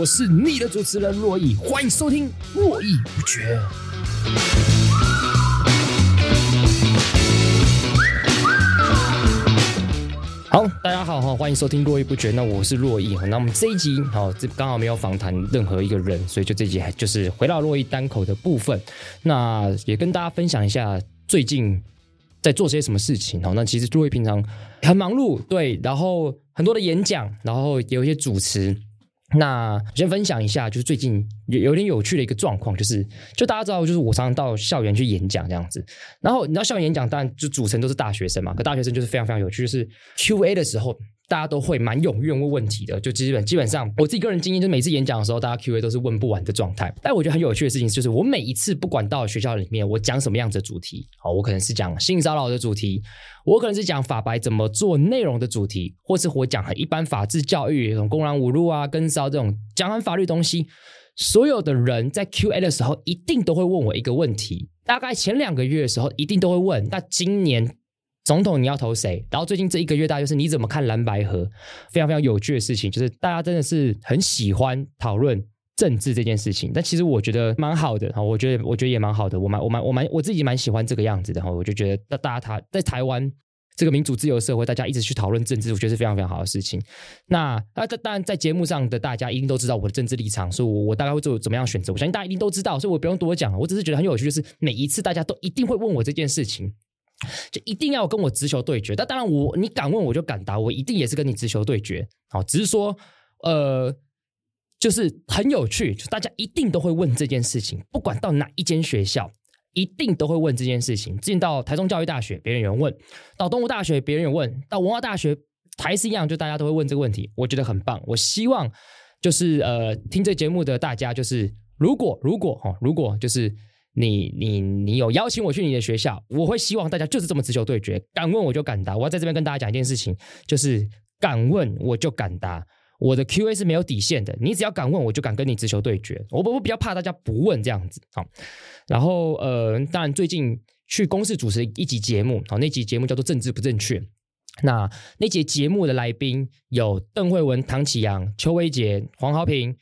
我是你的主持人珞亦，欢迎收听络绎不绝。好，大家好哈，欢迎收听络绎不绝。那我是珞亦，那我们这一集好，这刚好没有访谈任何一个人，所以就这集就是回到珞亦单口的部分。那也跟大家分享一下最近在做些什么事情。好，那其实珞亦平常很忙碌，对，然后。很多的演讲，然后有一些主持。那我先分享一下，就是最近有有点有趣的一个状况，就是就大家知道，就是我常常到校园去演讲这样子。然后你知道校园演讲，当然就组成都是大学生嘛，可大学生就是非常非常有趣，就是 Q&A 的时候。大家都会蛮踊跃问问题的，就基本基本上我自己个人经验，就是每次演讲的时候，大家 Q&A 都是问不完的状态。但我觉得很有趣的事情就是，我每一次不管到学校里面，我讲什么样子的主题，好，我可能是讲性骚扰的主题，我可能是讲法白怎么做内容的主题，或是我讲很一般法治教育，这种公然侮辱啊、跟骚这种讲很法律东西，所有的人在 Q&A 的时候一定都会问我一个问题，大概前两个月的时候一定都会问，那今年。总统你要投谁？然后最近这一个月，大家就是你怎么看蓝白河？非常非常有趣的事情，就是大家真的是很喜欢讨论政治这件事情。但其实我觉得蛮好的哈，我觉得我觉得也蛮好的，我蛮我蛮我蛮我自己蛮喜欢这个样子的。哈我就觉得，那大家台在台湾这个民主自由社会，大家一直去讨论政治，我觉得是非常非常好的事情。那那当然在节目上的大家一定都知道我的政治立场，所以我我大概会做怎么样选择，我相信大家一定都知道，所以我不用多讲了。我只是觉得很有趣，就是每一次大家都一定会问我这件事情。就一定要跟我直球对决，但当然我你敢问我就敢答，我一定也是跟你直球对决。好，只是说呃，就是很有趣，就大家一定都会问这件事情，不管到哪一间学校，一定都会问这件事情。进到台中教育大学，别人有问；到东吴大学，别人有问；到文化大学，还是一样，就大家都会问这个问题。我觉得很棒，我希望就是呃，听这节目的大家，就是如果如果哈，如果就是。你你你有邀请我去你的学校，我会希望大家就是这么直球对决，敢问我就敢答。我要在这边跟大家讲一件事情，就是敢问我就敢答。我的 Q&A 是没有底线的，你只要敢问，我就敢跟你直球对决。我我比较怕大家不问这样子。好，然后呃，当然最近去公视主持一集节目，好，那集节目叫做《政治不正确》。那那节节目的来宾有邓惠文、唐启阳、邱威杰、黄豪平。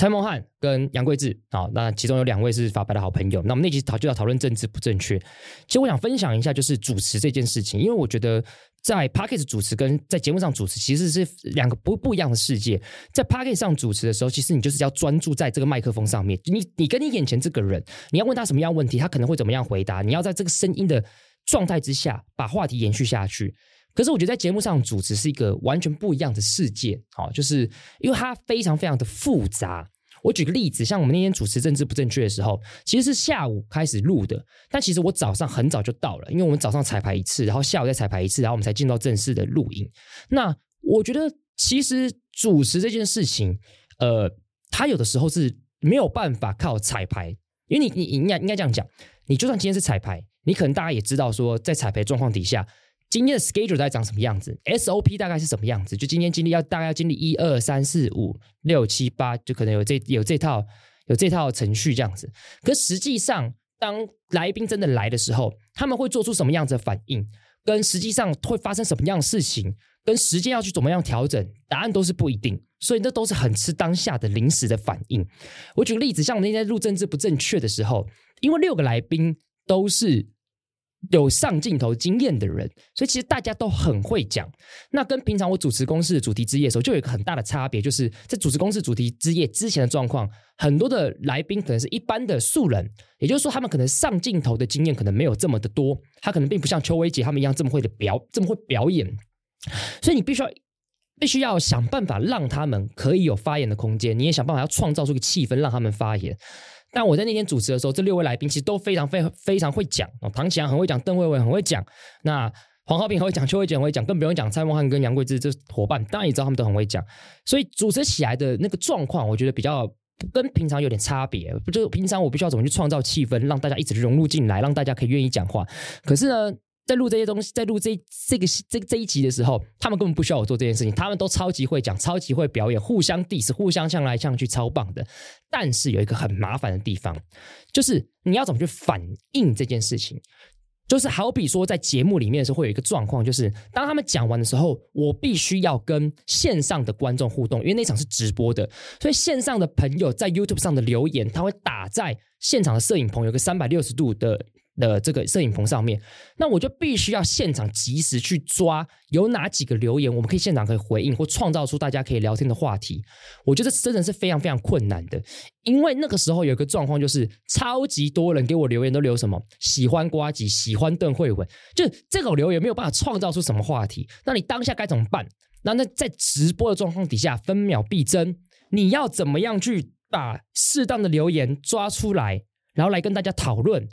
蔡孟汉跟杨贵智，好，那其中有两位是法白的好朋友。那我们那集讨就要讨论政治不正确。其实我想分享一下，就是主持这件事情，因为我觉得在 Podcast 主持跟在节目上主持其实是两个不不一样的世界。在 Podcast 上主持的时候，其实你就是要专注在这个麦克风上面，你你跟你眼前这个人，你要问他什么样问题，他可能会怎么样回答，你要在这个声音的状态之下把话题延续下去。可是我觉得在节目上主持是一个完全不一样的世界，好，就是因为它非常非常的复杂。我举个例子，像我们那天主持政治不正确的时候，其实是下午开始录的，但其实我早上很早就到了，因为我们早上彩排一次，然后下午再彩排一次，然后我们才进到正式的录音。那我觉得其实主持这件事情，呃，它有的时候是没有办法靠彩排，因为你你应该应该这样讲，你就算今天是彩排，你可能大家也知道说，在彩排状况底下。今天的 schedule 在长什么样子？SOP 大概是什么样子？就今天经历要大概要经历一二三四五六七八，就可能有这有这套有这套程序这样子。可实际上，当来宾真的来的时候，他们会做出什么样子的反应？跟实际上会发生什么样的事情？跟时间要去怎么样调整？答案都是不一定。所以那都是很吃当下的临时的反应。我举个例子，像我那天录政治不正确的时候，因为六个来宾都是。有上镜头经验的人，所以其实大家都很会讲。那跟平常我主持公司的主题之夜的时候，就有一个很大的差别，就是在主持公司主题之夜之前的状况，很多的来宾可能是一般的素人，也就是说，他们可能上镜头的经验可能没有这么的多，他可能并不像邱薇姐他们一样这么会的表，这么会表演。所以你必须要必须要想办法让他们可以有发言的空间，你也想办法要创造出一个气氛，让他们发言。但我在那天主持的时候，这六位来宾其实都非常非非常会讲哦。唐启阳很会讲，邓慧文很会讲，那黄浩平很会讲，邱慧娟很会讲，更不用讲蔡孟汉跟杨贵智这伙伴，当然也知道他们都很会讲。所以主持起来的那个状况，我觉得比较跟平常有点差别。不就平常我必须要怎么去创造气氛，让大家一直融入进来，让大家可以愿意讲话。可是呢，在录这些东西，在录这这个这这一集的时候，他们根本不需要我做这件事情，他们都超级会讲，超级会表演，互相 diss，互相向来向去，超棒的。但是有一个很麻烦的地方，就是你要怎么去反应这件事情。就是好比说，在节目里面的时候，会有一个状况，就是当他们讲完的时候，我必须要跟线上的观众互动，因为那场是直播的，所以线上的朋友在 YouTube 上的留言，他会打在现场的摄影棚，有个三百六十度的。的这个摄影棚上面，那我就必须要现场及时去抓有哪几个留言，我们可以现场可以回应或创造出大家可以聊天的话题。我觉得真的是非常非常困难的，因为那个时候有一个状况就是超级多人给我留言，都留什么喜欢瓜吉，喜欢邓慧文，就这种留言没有办法创造出什么话题。那你当下该怎么办？那那在直播的状况底下，分秒必争，你要怎么样去把适当的留言抓出来，然后来跟大家讨论？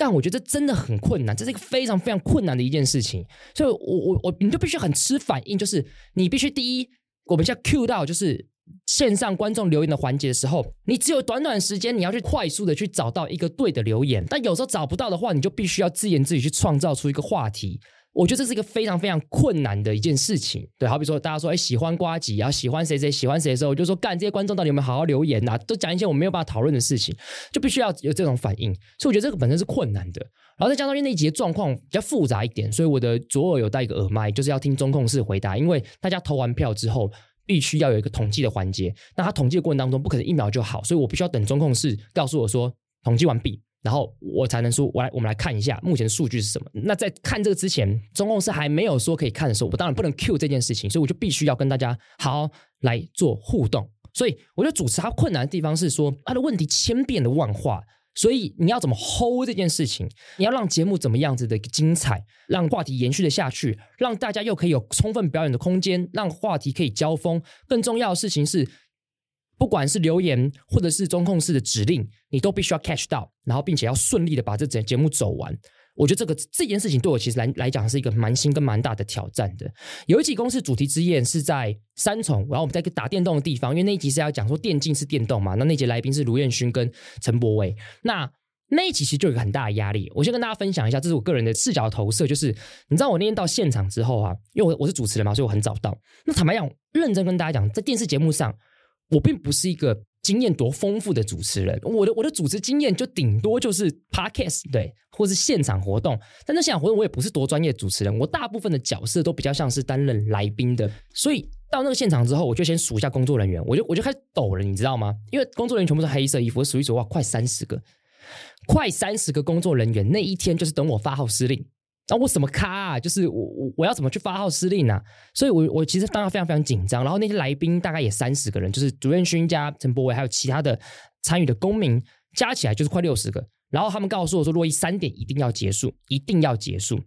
但我觉得这真的很困难，这是一个非常非常困难的一件事情。所以我，我我，你就必须很吃反应，就是你必须第一，我们现在 Q 到就是线上观众留言的环节的时候，你只有短短时间，你要去快速的去找到一个对的留言。但有时候找不到的话，你就必须要自言自语去创造出一个话题。我觉得这是一个非常非常困难的一件事情，对，好比说大家说，哎，喜欢瓜吉，然后喜欢谁谁喜欢谁的时候，我就说，干这些观众到底有没有好好留言呐、啊？都讲一些我没有办法讨论的事情，就必须要有这种反应。所以我觉得这个本身是困难的。然后再加上因为那一集的状况比较复杂一点，所以我的左耳有戴一个耳麦，就是要听中控室回答，因为大家投完票之后，必须要有一个统计的环节。那他统计的过程当中不可能一秒就好，所以我必须要等中控室告诉我说统计完毕。然后我才能说，我来，我们来看一下目前的数据是什么。那在看这个之前，中控是还没有说可以看的时候，我当然不能 Q 这件事情，所以我就必须要跟大家好好来做互动。所以我觉得主持它困难的地方是说，它的问题千变的万化，所以你要怎么 hold 这件事情？你要让节目怎么样子的精彩，让话题延续的下去，让大家又可以有充分表演的空间，让话题可以交锋。更重要的事情是。不管是留言或者是中控室的指令，你都必须要 catch 到，然后并且要顺利的把这整节目走完。我觉得这个这件事情对我其实来来讲是一个蛮新跟蛮大的挑战的。有一集公司主题之夜是在三重，然后我们在一个打电动的地方，因为那一集是要讲说电竞是电动嘛。那那集来宾是卢彦勋跟陈柏伟。那那一集其实就有一个很大的压力。我先跟大家分享一下，这是我个人的视角投射，就是你知道我那天到现场之后啊，因为我我是主持人嘛，所以我很早到。那坦白讲，认真跟大家讲，在电视节目上。我并不是一个经验多丰富的主持人，我的我的主持经验就顶多就是 podcast 对，或是现场活动。但那现场活动我也不是多专业主持人，我大部分的角色都比较像是担任来宾的。所以到那个现场之后，我就先数一下工作人员，我就我就开始抖了，你知道吗？因为工作人员全部是黑色衣服，我数一数哇，快三十个，快三十个工作人员，那一天就是等我发号施令。那、啊、我什么咖啊？就是我我我要怎么去发号施令啊？所以我，我其实当时非常非常紧张。然后那些来宾大概也三十个人，就是主任勋加陈博伟，还有其他的参与的公民，加起来就是快六十个。然后他们告诉我说，洛伊三点一定要结束，一定要结束。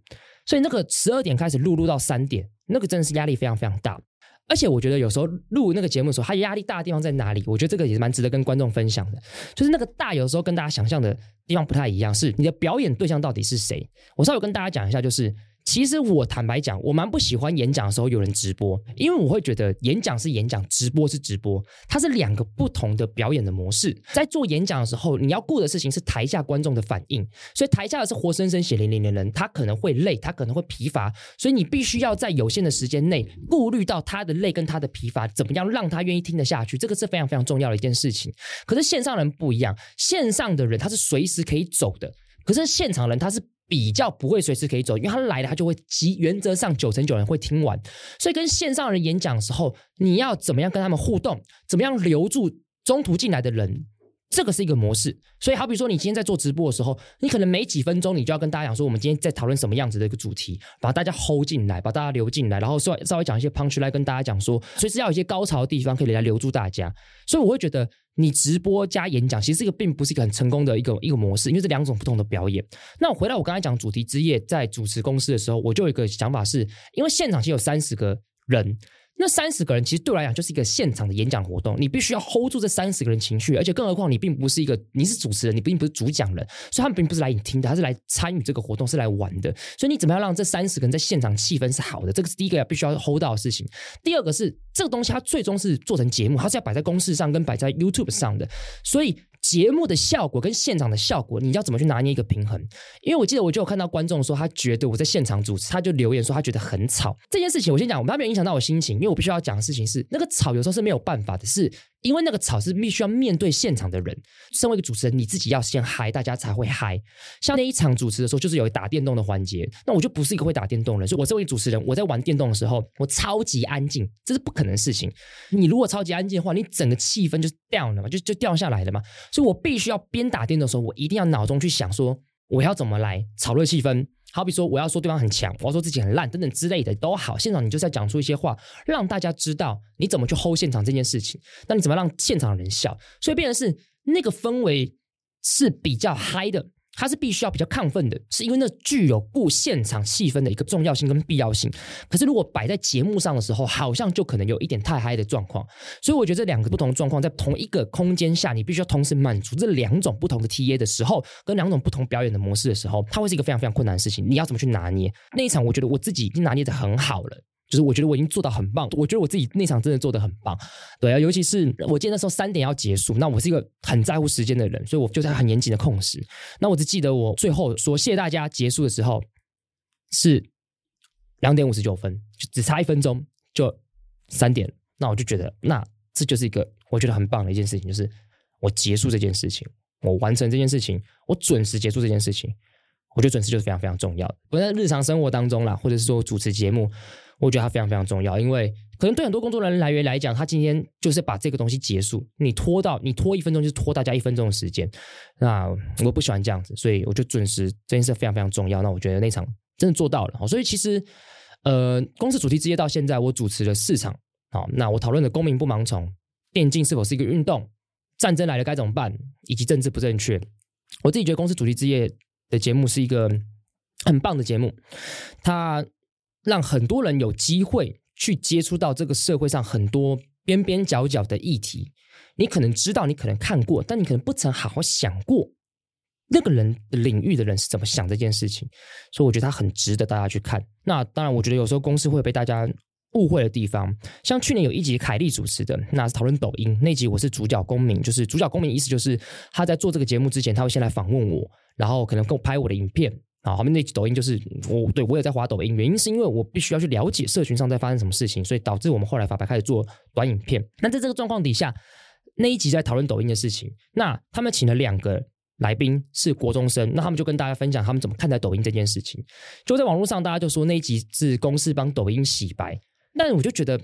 所以那个十二点开始录，录到三点，那个真的是压力非常非常大。而且我觉得有时候录那个节目的时候，他压力大的地方在哪里？我觉得这个也是蛮值得跟观众分享的。就是那个大，有时候跟大家想象的地方不太一样。是你的表演对象到底是谁？我稍微跟大家讲一下，就是。其实我坦白讲，我蛮不喜欢演讲的时候有人直播，因为我会觉得演讲是演讲，直播是直播，它是两个不同的表演的模式。在做演讲的时候，你要顾的事情是台下观众的反应，所以台下的是活生生血淋淋的人，他可能会累，他可能会疲乏，所以你必须要在有限的时间内顾虑到他的累跟他的疲乏，怎么样让他愿意听得下去，这个是非常非常重要的一件事情。可是线上人不一样，线上的人他是随时可以走的，可是现场人他是。比较不会随时可以走，因为他来了，他就会基原则上九成九人会听完。所以跟线上人演讲的时候，你要怎么样跟他们互动？怎么样留住中途进来的人？这个是一个模式。所以好比说，你今天在做直播的时候，你可能没几分钟，你就要跟大家讲说，我们今天在讨论什么样子的一个主题，把大家 hold 进来，把大家留进来，然后稍微稍微讲一些 punch 来跟大家讲说，随时要有一些高潮的地方可以来留住大家。所以我会觉得。你直播加演讲，其实这个并不是一个很成功的一个一个模式，因为这两种不同的表演。那我回到我刚才讲主题之夜，在主持公司的时候，我就有一个想法是，因为现场其实有三十个人。那三十个人其实对我来讲就是一个现场的演讲活动，你必须要 hold 住这三十个人情绪，而且更何况你并不是一个，你是主持人，你并不是主讲人，所以他们并不是来你听的，他是来参与这个活动，是来玩的。所以你怎么样让这三十个人在现场气氛是好的？这个是第一个要必须要 hold 到的事情。第二个是这个东西它最终是做成节目，它是要摆在公视上跟摆在 YouTube 上的，所以。节目的效果跟现场的效果，你要怎么去拿捏一个平衡？因为我记得我就有看到观众说，他觉得我在现场主持，他就留言说他觉得很吵。这件事情我先讲，我没有影响到我心情，因为我必须要讲的事情是，那个吵有时候是没有办法的，是因为那个吵是必须要面对现场的人。身为一个主持人，你自己要先嗨，大家才会嗨。像那一场主持的时候，就是有打电动的环节，那我就不是一个会打电动的人，所以我身为主持人，我在玩电动的时候，我超级安静，这是不可能的事情。你如果超级安静的话，你整个气氛就掉了嘛，就就掉下来了嘛。所以我必须要边打电动的时候，我一定要脑中去想说，我要怎么来炒热气氛。好比说，我要说对方很强，我要说自己很烂，等等之类的都好。现场你就是要讲出一些话，让大家知道你怎么去 hold 现场这件事情。那你怎么让现场的人笑？所以变成是那个氛围是比较嗨的。它是必须要比较亢奋的，是因为那具有顾现场气氛的一个重要性跟必要性。可是如果摆在节目上的时候，好像就可能有一点太嗨的状况。所以我觉得这两个不同的状况在同一个空间下，你必须要同时满足这两种不同的 TA 的时候，跟两种不同表演的模式的时候，它会是一个非常非常困难的事情。你要怎么去拿捏？那一场，我觉得我自己已经拿捏的很好了。就是我觉得我已经做到很棒，我觉得我自己那场真的做得很棒，对啊，尤其是我记得那时候三点要结束，那我是一个很在乎时间的人，所以我就在很严谨的控时。那我只记得我最后说谢谢大家结束的时候是两点五十九分，就只差一分钟就三点，那我就觉得那这就是一个我觉得很棒的一件事情，就是我结束这件事情，我完成这件事情，我准时结束这件事情，我觉得准时就是非常非常重要的，不在日常生活当中啦，或者是说主持节目。我觉得它非常非常重要，因为可能对很多工作人员来源来讲，他今天就是把这个东西结束，你拖到你拖一分钟，就是拖大家一分钟的时间。那我不喜欢这样子，所以我就准时这件事非常非常重要。那我觉得那场真的做到了。所以其实呃，公司主题之夜到现在我主持了四场。好，那我讨论的公民不盲从、电竞是否是一个运动、战争来了该怎么办，以及政治不正确。我自己觉得公司主题之夜的节目是一个很棒的节目，它。让很多人有机会去接触到这个社会上很多边边角角的议题，你可能知道，你可能看过，但你可能不曾好好想过那个人领域的人是怎么想这件事情，所以我觉得他很值得大家去看。那当然，我觉得有时候公司会被大家误会的地方，像去年有一集凯莉主持的，那是讨论抖音那集，我是主角公民，就是主角公民意思就是他在做这个节目之前，他会先来访问我，然后可能跟我拍我的影片。啊，后面那集抖音就是我对我也在滑抖音，原因是因为我必须要去了解社群上在发生什么事情，所以导致我们后来法白开始做短影片。那在这个状况底下，那一集在讨论抖音的事情，那他们请了两个来宾是国中生，那他们就跟大家分享他们怎么看待抖音这件事情。就在网络上，大家就说那一集是公司帮抖音洗白，但我就觉得。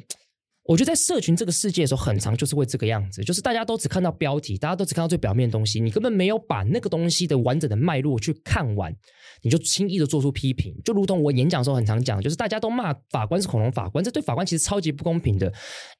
我觉得在社群这个世界的时候，很常就是会这个样子，就是大家都只看到标题，大家都只看到最表面的东西，你根本没有把那个东西的完整的脉络去看完，你就轻易的做出批评，就如同我演讲的时候很常讲，就是大家都骂法官是恐龙法官，这对法官其实超级不公平的，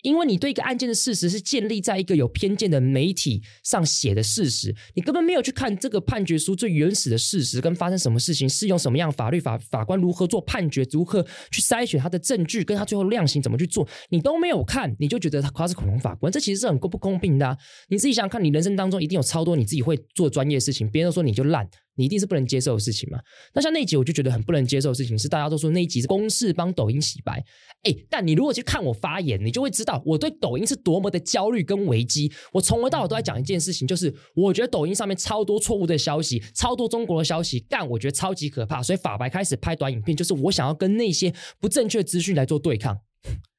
因为你对一个案件的事实是建立在一个有偏见的媒体上写的事实，你根本没有去看这个判决书最原始的事实跟发生什么事情，是用什么样法律法法官如何做判决，如何去筛选他的证据，跟他最后量刑怎么去做，你都没有。我看你就觉得他夸是恐龙法官，这其实是很不公平的。你自己想想看，你人生当中一定有超多你自己会做专业的事情，别人都说你就烂，你一定是不能接受的事情嘛。那像那一集我就觉得很不能接受的事情是，大家都说那一集是公式帮抖音洗白，哎，但你如果去看我发言，你就会知道我对抖音是多么的焦虑跟危机。我从头到尾都在讲一件事情，就是我觉得抖音上面超多错误的消息，超多中国的消息，但我觉得超级可怕。所以法白开始拍短影片，就是我想要跟那些不正确资讯来做对抗。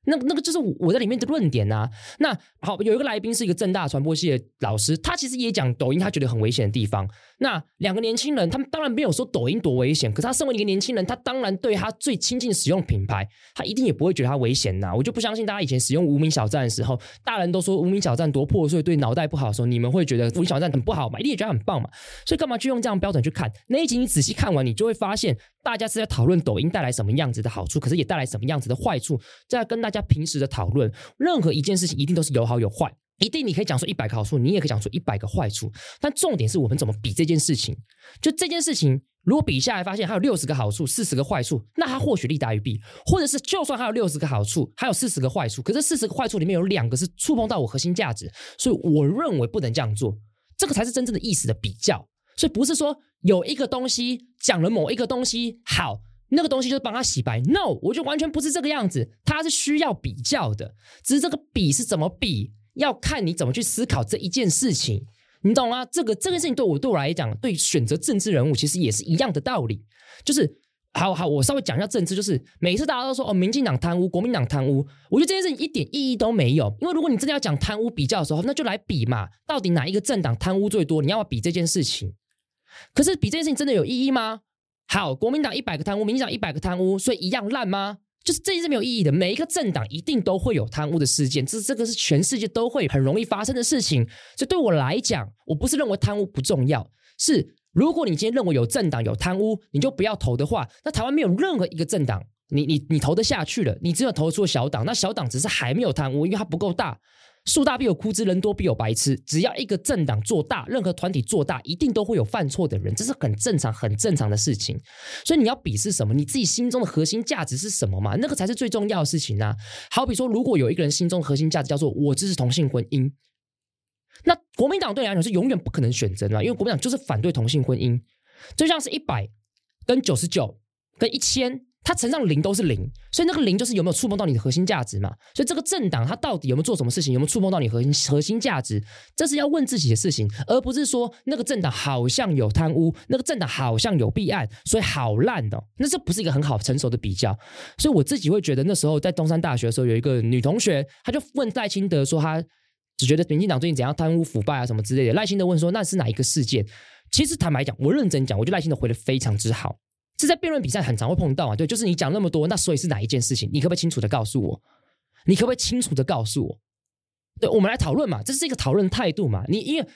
那那个就是我在里面的论点呐、啊。那好，有一个来宾是一个正大传播系的老师，他其实也讲抖音，他觉得很危险的地方。那两个年轻人，他们当然没有说抖音多危险，可是他身为一个年轻人，他当然对他最亲近使用品牌，他一定也不会觉得他危险呐。我就不相信大家以前使用无名小站的时候，大人都说无名小站多破碎，对脑袋不好的时候，你们会觉得无名小站很不好嘛？一定也觉得很棒嘛？所以干嘛去用这样标准去看那一集？你仔细看完，你就会发现，大家是在讨论抖音带来什么样子的好处，可是也带来什么样子的坏处，在跟大家平时的讨论。任何一件事情一定都是有好有坏，一定你可以讲出一百个好处，你也可以讲出一百个坏处。但重点是我们怎么比这件事情。就这件事情，如果比下来发现还有六十个好处，四十个坏处，那它或许利大于弊；或者是就算还有六十个好处，还有四十个坏处，可是四十个坏处里面有两个是触碰到我核心价值，所以我认为不能这样做。这个才是真正的意思的比较。所以不是说有一个东西讲了某一个东西好。那个东西就是帮他洗白，no，我就完全不是这个样子，他是需要比较的，只是这个比是怎么比，要看你怎么去思考这一件事情，你懂吗？这个这件事情对我对我来讲，对选择政治人物其实也是一样的道理，就是好好，我稍微讲一下政治，就是每次大家都说哦，民进党贪污，国民党贪污，我觉得这件事情一点意义都没有。因为如果你真的要讲贪污比较的时候，那就来比嘛，到底哪一个政党贪污最多？你要比这件事情？可是比这件事情真的有意义吗？好，国民党一百个贪污，民进党一百个贪污，所以一样烂吗？就是这件事没有意义的。每一个政党一定都会有贪污的事件，这这个是全世界都会很容易发生的事情。所以对我来讲，我不是认为贪污不重要，是。如果你今天认为有政党有贪污，你就不要投的话，那台湾没有任何一个政党，你你你投得下去了，你只有投出小党，那小党只是还没有贪污，因为它不够大。树大必有枯枝，人多必有白痴。只要一个政党做大，任何团体做大，一定都会有犯错的人，这是很正常、很正常的事情。所以你要比是什么？你自己心中的核心价值是什么嘛？那个才是最重要的事情啊！好比说，如果有一个人心中核心价值叫做“我支持同性婚姻”。那国民党对你来讲是永远不可能选择的，因为国民党就是反对同性婚姻，就像是一百跟九十九跟一千，它乘上零都是零，所以那个零就是有没有触碰到你的核心价值嘛？所以这个政党它到底有没有做什么事情，有没有触碰到你核心核心价值，这是要问自己的事情，而不是说那个政党好像有贪污，那个政党好像有弊案，所以好烂的，那这不是一个很好成熟的比较。所以我自己会觉得那时候在东山大学的时候，有一个女同学，她就问赖清德说她。只觉得民进党最近怎样贪污腐败啊什么之类的，赖清德问说那是哪一个事件？其实坦白讲，我认真讲，我觉得赖清德回的非常之好。这在辩论比赛很常会碰到啊，对，就是你讲那么多，那所以是哪一件事情？你可不可以清楚的告诉我？你可不可以清楚的告诉我？对，我们来讨论嘛，这是一个讨论态度嘛。你因为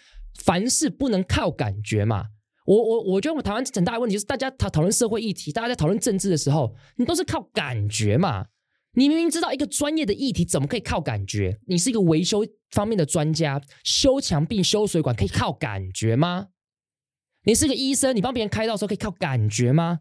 凡事不能靠感觉嘛。我我我觉得我们台湾很大的问题就是，大家讨讨论社会议题，大家在讨论政治的时候，你都是靠感觉嘛。你明明知道一个专业的议题怎么可以靠感觉？你是一个维修方面的专家，修墙壁、修水管可以靠感觉吗？你是个医生，你帮别人开刀时候可以靠感觉吗？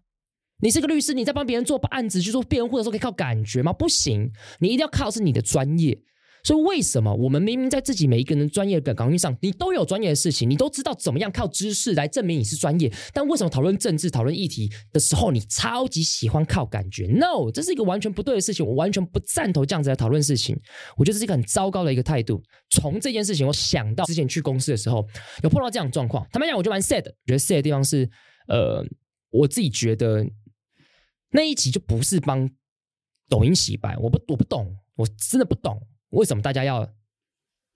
你是个律师，你在帮别人做案子去做辩护的时候可以靠感觉吗？不行，你一定要靠的是你的专业。所以为什么我们明明在自己每一个人专业的岗位上，你都有专业的事情，你都知道怎么样靠知识来证明你是专业，但为什么讨论政治、讨论议题的时候，你超级喜欢靠感觉？No，这是一个完全不对的事情，我完全不赞同这样子来讨论事情。我觉得这是一个很糟糕的一个态度。从这件事情，我想到之前去公司的时候，有碰到这样的状况。坦白讲，我就蛮 sad。觉得 sad 的地方是，呃，我自己觉得那一集就不是帮抖音洗白，我不，我不懂，我真的不懂。为什么大家要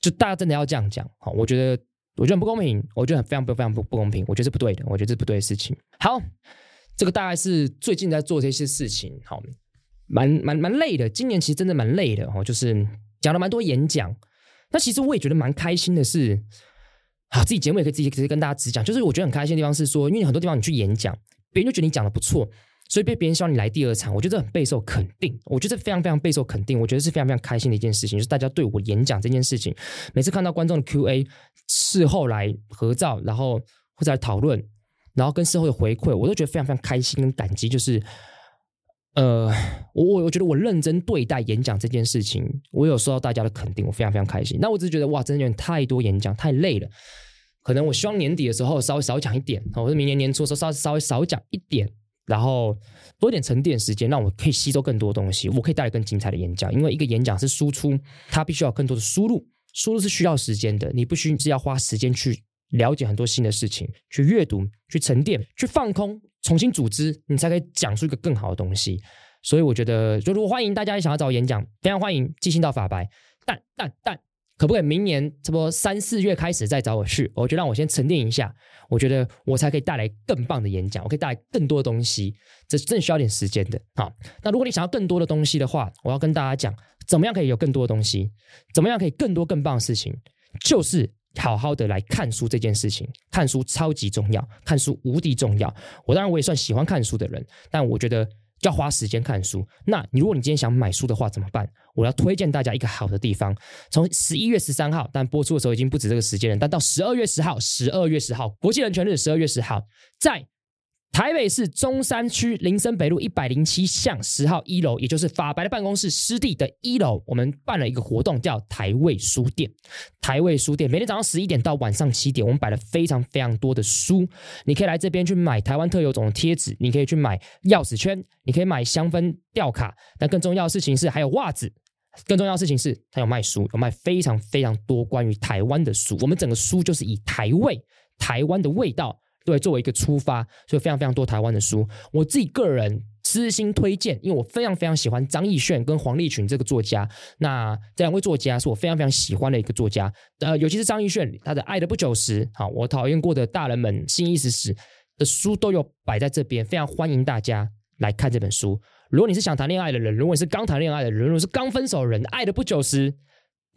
就大家真的要这样讲？好，我觉得我觉得很不公平，我觉得很非常非常不不公平，我觉得是不对的，我觉得这是不对的事情。好，这个大概是最近在做这些事情，好，蛮蛮蛮累的。今年其实真的蛮累的哦，就是讲了蛮多演讲。那其实我也觉得蛮开心的是，好，自己节目也可以自己直接跟大家直讲，就是我觉得很开心的地方是说，因为很多地方你去演讲，别人就觉得你讲的不错。所以被别人希望你来第二场，我觉得很备受肯定。我觉得非常非常备受肯定，我觉得是非常非常开心的一件事情，就是大家对我演讲这件事情，每次看到观众的 Q&A，事后来合照，然后或者来讨论，然后跟事后的回馈，我都觉得非常非常开心跟感激。就是，呃，我我我觉得我认真对待演讲这件事情，我有收到大家的肯定，我非常非常开心。那我只是觉得哇，真的有点太多演讲，太累了。可能我希望年底的时候稍微少讲一点，或者明年年初的时候稍微稍微少讲一点。然后多一点沉淀时间，让我可以吸收更多东西，我可以带来更精彩的演讲。因为一个演讲是输出，它必须要更多的输入，输入是需要时间的。你不需是要花时间去了解很多新的事情，去阅读，去沉淀，去放空，重新组织，你才可以讲出一个更好的东西。所以我觉得，就如果欢迎大家也想要找我演讲，非常欢迎寄信到法白，但但但。可不可以明年差不多三四月开始再找我去？我就让我先沉淀一下，我觉得我才可以带来更棒的演讲，我可以带来更多的东西，这正需要点时间的。好，那如果你想要更多的东西的话，我要跟大家讲，怎么样可以有更多的东西？怎么样可以更多更棒的事情？就是好好的来看书这件事情，看书超级重要，看书无敌重要。我当然我也算喜欢看书的人，但我觉得。要花时间看书，那你如果你今天想买书的话怎么办？我要推荐大家一个好的地方，从十一月十三号，但播出的时候已经不止这个时间了，但到十二月十号，十二月十号国际人权日，十二月十号在。台北市中山区林森北路一百零七巷十号一楼，也就是法白的办公室湿地的一楼，我们办了一个活动，叫台味书店。台味书店每天早上十一点到晚上七点，我们摆了非常非常多的书，你可以来这边去买台湾特有种的贴纸，你可以去买钥匙圈，你可以买香氛吊卡。但更重要的事情是，还有袜子。更重要的事情是，它有卖书，有卖非常非常多关于台湾的书。我们整个书就是以台味、台湾的味道。对，作为一个出发，所以非常非常多台湾的书。我自己个人私心推荐，因为我非常非常喜欢张亦绚跟黄立群这个作家。那这两位作家是我非常非常喜欢的一个作家。呃，尤其是张亦绚，他的《爱的不久时》好，我讨厌过的大人们、新意识史的书都有摆在这边，非常欢迎大家来看这本书。如果你是想谈恋爱的人，如果你是刚谈恋爱的人，如果是刚分手的人，《爱的不久时》，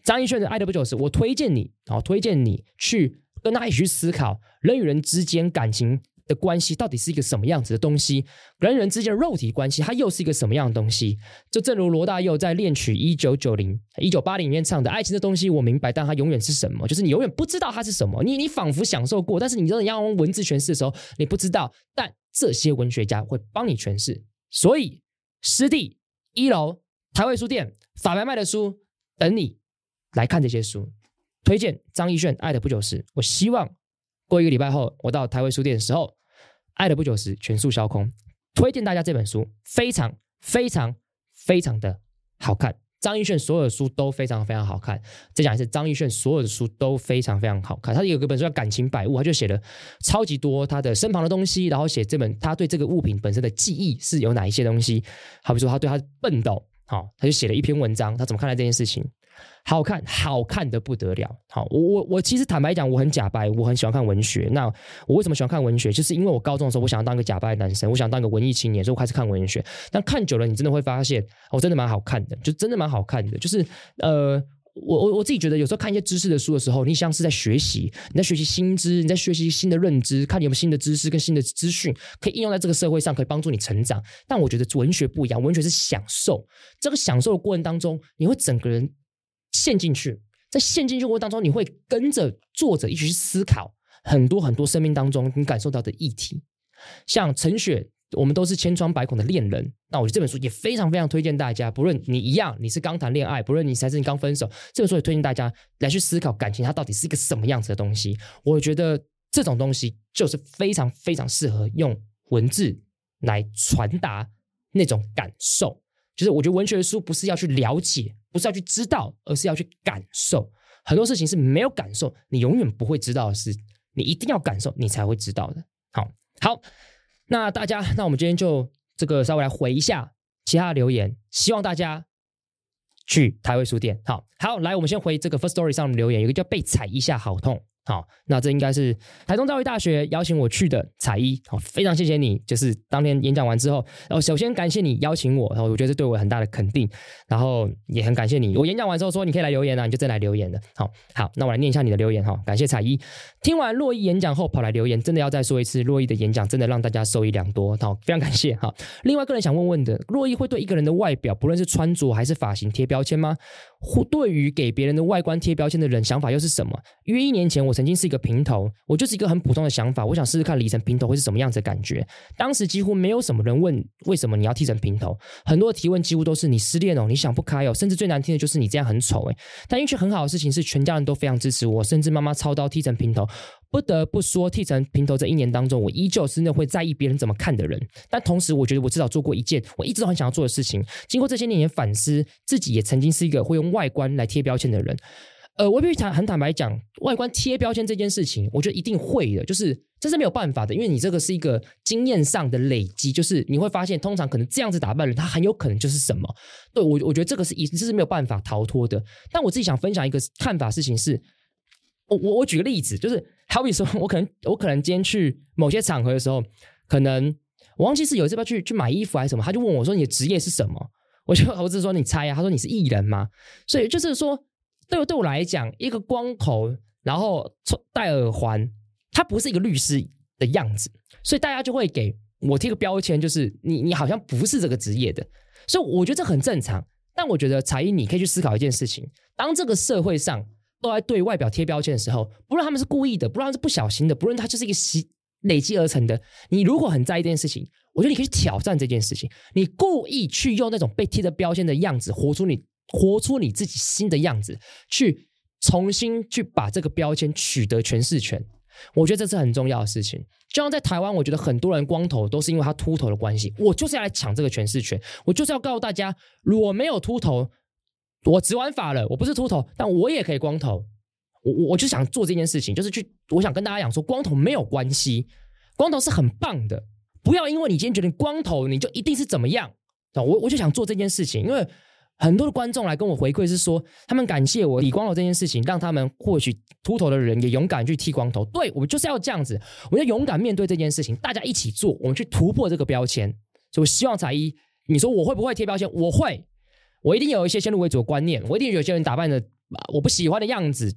张亦绚的《爱的不久时》，我推荐你，好，推荐你去。跟他一起去思考人与人之间感情的关系到底是一个什么样子的东西，人与人之间的肉体关系它又是一个什么样的东西？就正如罗大佑在《恋曲一九九零一九八零》里面唱的：“爱情的东西我明白，但它永远是什么？就是你永远不知道它是什么。你你仿佛享受过，但是你真的要用文字诠释的时候，你不知道。但这些文学家会帮你诠释。所以，师弟一楼台味书店法白卖的书等你来看这些书。”推荐张亦绚《爱的不久时》，我希望过一个礼拜后，我到台味书店的时候，《爱的不久时》全数销空。推荐大家这本书，非常非常非常的好看。张亦绚所有的书都非常非常好看。再讲一次，张亦绚所有的书都非常非常好看。他有一本书叫《感情百物》，他就写了超级多他的身旁的东西，然后写这本他对这个物品本身的记忆是有哪一些东西。好比说，他对他笨斗，好，他就写了一篇文章，他怎么看待这件事情。好看，好看的不得了。好，我我我其实坦白讲，我很假白，我很喜欢看文学。那我为什么喜欢看文学？就是因为我高中的时候，我想要当一个假白的男生，我想当一个文艺青年，所以我开始看文学。但看久了，你真的会发现，我、哦、真的蛮好看的，就真的蛮好看的。就是呃，我我我自己觉得，有时候看一些知识的书的时候，你像是在学习，你在学习新知，你在学习新的认知，看你有没有新的知识跟新的资讯可以应用在这个社会上，可以帮助你成长。但我觉得文学不一样，文学是享受。这个享受的过程当中，你会整个人。陷进去，在陷进去过程当中，你会跟着作者一起去思考很多很多生命当中你感受到的议题。像陈雪，我们都是千疮百孔的恋人。那我觉得这本书也非常非常推荐大家，不论你一样，你是刚谈恋爱，不论你才是你刚分手，这本书也推荐大家来去思考感情，它到底是一个什么样子的东西。我觉得这种东西就是非常非常适合用文字来传达那种感受。就是我觉得文学的书不是要去了解，不是要去知道，而是要去感受。很多事情是没有感受，你永远不会知道的事，你一定要感受，你才会知道的。好，好，那大家，那我们今天就这个稍微来回一下其他的留言，希望大家去台味书店。好，好，来，我们先回这个 first story 上的留言，有个叫被踩一下好痛。好，那这应该是台中教育大学邀请我去的彩衣，好，非常谢谢你，就是当天演讲完之后，然后首先感谢你邀请我，然后我觉得这对我很大的肯定，然后也很感谢你，我演讲完之后说你可以来留言啊，你就真来留言了，好，好，那我来念一下你的留言哈，感谢彩衣，听完洛伊演讲后跑来留言，真的要再说一次，洛伊的演讲真的让大家受益良多，好，非常感谢哈。另外个人想问问的，洛伊会对一个人的外表，不论是穿着还是发型贴标签吗？对于给别人的外观贴标签的人，想法又是什么？因为一年前，我曾经是一个平头，我就是一个很普通的想法，我想试试看理成平头会是什么样子的感觉。当时几乎没有什么人问为什么你要剃成平头，很多的提问几乎都是你失恋哦，你想不开哦，甚至最难听的就是你这样很丑诶。但运气很好的事情是，全家人都非常支持我，甚至妈妈操刀剃成平头。不得不说，剃成平头这一年当中，我依旧是那会在意别人怎么看的人。但同时，我觉得我至少做过一件我一直都很想要做的事情。经过这些年也反思，自己也曾经是一个会用外观来贴标签的人。呃，我必须坦很坦白讲，外观贴标签这件事情，我觉得一定会的，就是这是没有办法的，因为你这个是一个经验上的累积，就是你会发现，通常可能这样子打扮人，他很有可能就是什么。对，我，我觉得这个是一，这是没有办法逃脱的。但我自己想分享一个看法事情是。我我我举个例子，就是好比说，我可能我可能今天去某些场合的时候，可能我忘记是有一次要去去买衣服还是什么，他就问我说：“你的职业是什么？”我就我只说：“你猜呀。”他说：“你是艺人吗？”所以就是说，对我对我来讲，一个光头然后戴耳环，他不是一个律师的样子，所以大家就会给我贴个标签，就是你你好像不是这个职业的。所以我觉得这很正常。但我觉得采一，你可以去思考一件事情：当这个社会上。都在对外表贴标签的时候，不论他们是故意的，不论他是不小心的，不论他就是一个习累积而成的。你如果很在意这件事情，我觉得你可以去挑战这件事情。你故意去用那种被贴的标签的样子，活出你活出你自己新的样子，去重新去把这个标签取得诠释权。我觉得这是很重要的事情。就像在台湾，我觉得很多人光头都是因为他秃头的关系。我就是要来抢这个诠释权，我就是要告诉大家，我没有秃头。我植完发了，我不是秃头，但我也可以光头。我我我就想做这件事情，就是去，我想跟大家讲说，光头没有关系，光头是很棒的，不要因为你今天觉得光头你就一定是怎么样。我我就想做这件事情，因为很多的观众来跟我回馈是说，他们感谢我理光头这件事情，让他们或许秃头的人也勇敢去剃光头。对，我们就是要这样子，我们要勇敢面对这件事情，大家一起做，我们去突破这个标签。所以我希望采一，你说我会不会贴标签？我会，我一定有一些先入为主的观念，我一定有些人打扮的我不喜欢的样子。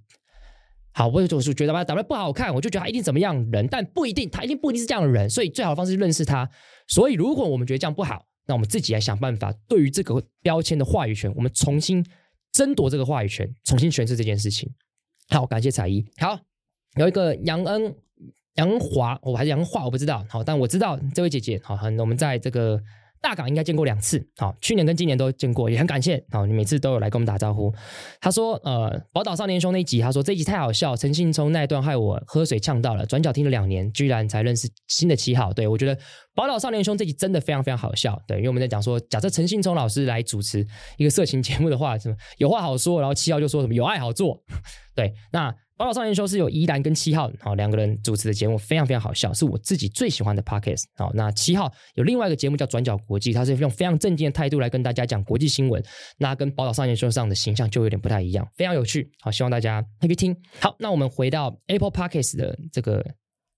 好，我就是觉得吧，打扮不好看，我就觉得他一定怎么样人，但不一定，他一定不一定是这样的人。所以最好的方式是认识他。所以如果我们觉得这样不好，那我们自己来想办法，对于这个标签的话语权，我们重新争夺这个话语权，重新诠释这件事情。好，感谢彩衣。好，有一个杨恩。杨华，我还是杨华，我不知道。好，但我知道这位姐姐。好，很，我们在这个大港应该见过两次。好，去年跟今年都见过，也很感谢。好，你每次都有来跟我们打招呼。他说，呃，宝岛少年兄那一集，他说这一集太好笑，陈信聪那一段害我喝水呛到了，转角听了两年，居然才认识新的七号。对，我觉得宝岛少年兄这集真的非常非常好笑。对，因为我们在讲说，假设陈信聪老师来主持一个色情节目的话，什么有话好说，然后七号就说什么有爱好做。对，那。宝岛少年说是由依兰跟七号好两个人主持的节目，非常非常好笑，是我自己最喜欢的 podcast。好，那七号有另外一个节目叫转角国际，他是用非常正经的态度来跟大家讲国际新闻，那跟宝岛少年说上的形象就有点不太一样，非常有趣。好，希望大家可以去听。好，那我们回到 Apple Podcast 的这个。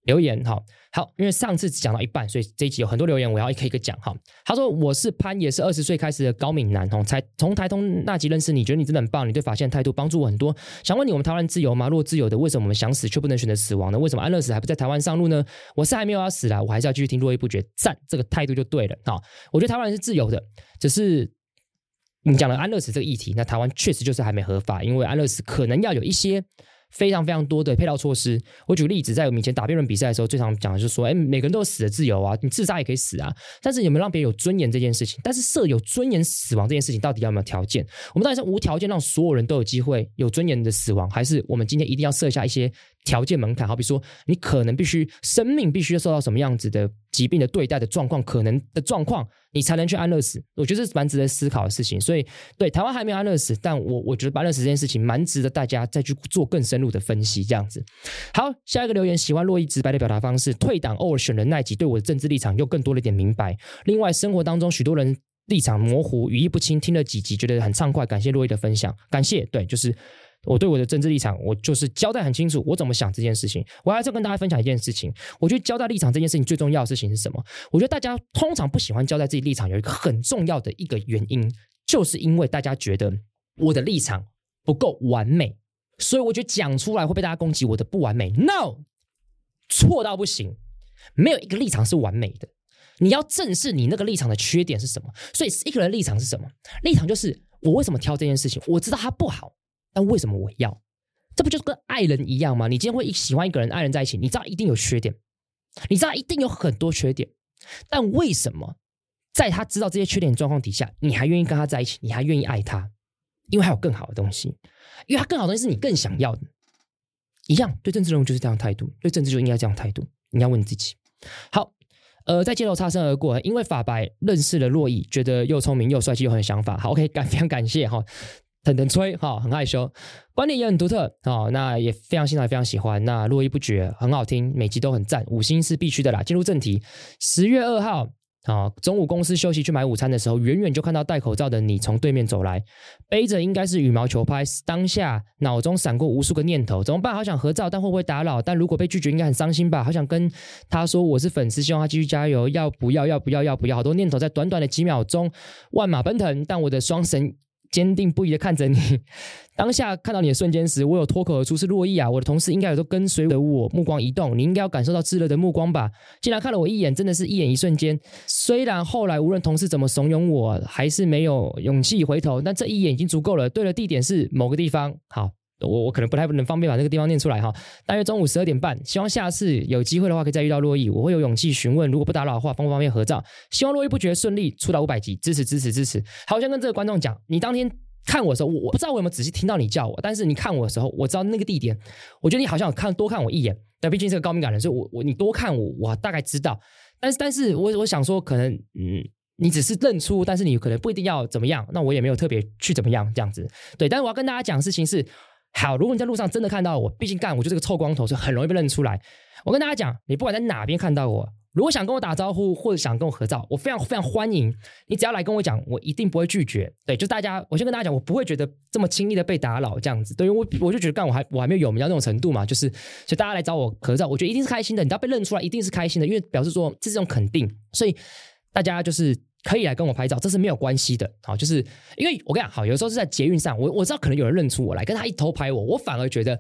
留言哈好，因为上次只讲到一半，所以这一集有很多留言，我要一个一个讲哈。他说：“我是潘，也是二十岁开始的高敏男，哦才从台通那集认识你，觉得你真的很棒，你对法线态度帮助我很多。想问你，我们台湾自由吗？若自由的，为什么我们想死却不能选择死亡呢？为什么安乐死还不在台湾上路呢？我是还没有要死啦，我还是要继续听络绎不绝，赞这个态度就对了。哈，我觉得台湾人是自由的，只是你讲了安乐死这个议题，那台湾确实就是还没合法，因为安乐死可能要有一些。”非常非常多的配套措施。我举个例子，在我们以前打辩论比赛的时候，最常讲的就是说，哎，每个人都有死的自由啊，你自杀也可以死啊。但是有没有让别人有尊严这件事情？但是设有尊严死亡这件事情，到底要没有条件？我们到底是无条件让所有人都有机会有尊严的死亡，还是我们今天一定要设下一些条件门槛？好比说，你可能必须生命必须要受到什么样子的疾病的对待的状况，可能的状况。你才能去安乐死，我觉得这是蛮值得思考的事情。所以，对台湾还没有安乐死，但我我觉得安乐死这件事情蛮值得大家再去做更深入的分析。这样子，好，下一个留言，喜欢洛伊直白的表达方式，退党偶尔选人那集，对我的政治立场又更多了一点明白。另外，生活当中许多人立场模糊、语义不清，听了几集觉得很畅快，感谢洛伊的分享，感谢。对，就是。我对我的政治立场，我就是交代很清楚，我怎么想这件事情。我还是要跟大家分享一件事情，我觉得交代立场这件事情最重要的事情是什么？我觉得大家通常不喜欢交代自己立场，有一个很重要的一个原因，就是因为大家觉得我的立场不够完美，所以我觉得讲出来会被大家攻击我的不完美。No，错到不行，没有一个立场是完美的。你要正视你那个立场的缺点是什么。所以一个人的立场是什么？立场就是我为什么挑这件事情，我知道它不好。但为什么我要？这不就是跟爱人一样吗？你今天会喜欢一个人，爱人在一起，你知道一定有缺点，你知道一定有很多缺点，但为什么在他知道这些缺点状况底下，你还愿意跟他在一起，你还愿意爱他？因为还有更好的东西，因为他更好的东西是你更想要的。一样，对政治人物就是这样态度，对政治就应该这样态度。你要问自己。好，呃，在街头擦身而过，因为法白认识了洛伊，觉得又聪明又帅气又很有想法。好，OK，感非常感谢哈。很能吹哈，很害羞，观点也很独特哦，那也非常欣赏，非常喜欢。那络绎不绝，很好听，每集都很赞，五星是必须的啦。进入正题，十月二号啊，中午公司休息去买午餐的时候，远远就看到戴口罩的你从对面走来，背着应该是羽毛球拍。当下脑中闪过无数个念头，怎么办？好想合照，但会不会打扰？但如果被拒绝，应该很伤心吧？好想跟他说我是粉丝，希望他继续加油。要不要？要不要？要不要？好多念头在短短的几秒钟万马奔腾，但我的双神。坚定不移的看着你，当下看到你的瞬间时，我有脱口而出是洛伊啊！我的同事应该也都跟随着我目光移动，你应该要感受到炙热的目光吧？竟然看了我一眼，真的是一眼一瞬间。虽然后来无论同事怎么怂恿我，还是没有勇气回头，但这一眼已经足够了。对了，地点是某个地方。好。我我可能不太能方便把那个地方念出来哈。大约中午十二点半，希望下次有机会的话可以再遇到洛伊，我会有勇气询问，如果不打扰的话，方不方便合照？希望洛伊不觉得顺利出到五百集，支持支持支持。好，我先跟这个观众讲，你当天看我的时候，我我不知道我有没有仔细听到你叫我，但是你看我的时候，我知道那个地点，我觉得你好像有看多看我一眼，但毕竟是个高敏感人，所以我我你多看我，我大概知道。但是但是我我想说，可能嗯，你只是认出，但是你可能不一定要怎么样，那我也没有特别去怎么样这样子。对，但是我要跟大家讲的事情是。好，如果你在路上真的看到我，毕竟干我就是个臭光头，所以很容易被认出来。我跟大家讲，你不管在哪边看到我，如果想跟我打招呼或者想跟我合照，我非常非常欢迎你，只要来跟我讲，我一定不会拒绝。对，就大家，我先跟大家讲，我不会觉得这么轻易的被打扰这样子。对于我，我就觉得干我还我还没有有名到那种程度嘛，就是所以大家来找我合照，我觉得一定是开心的。你只要被认出来，一定是开心的，因为表示说这是种肯定，所以大家就是可以来跟我拍照，这是没有关系的。好，就是因为我跟你讲，好，有时候是在捷运上，我我知道可能有人认出我来，跟他一偷拍我，我反而觉得。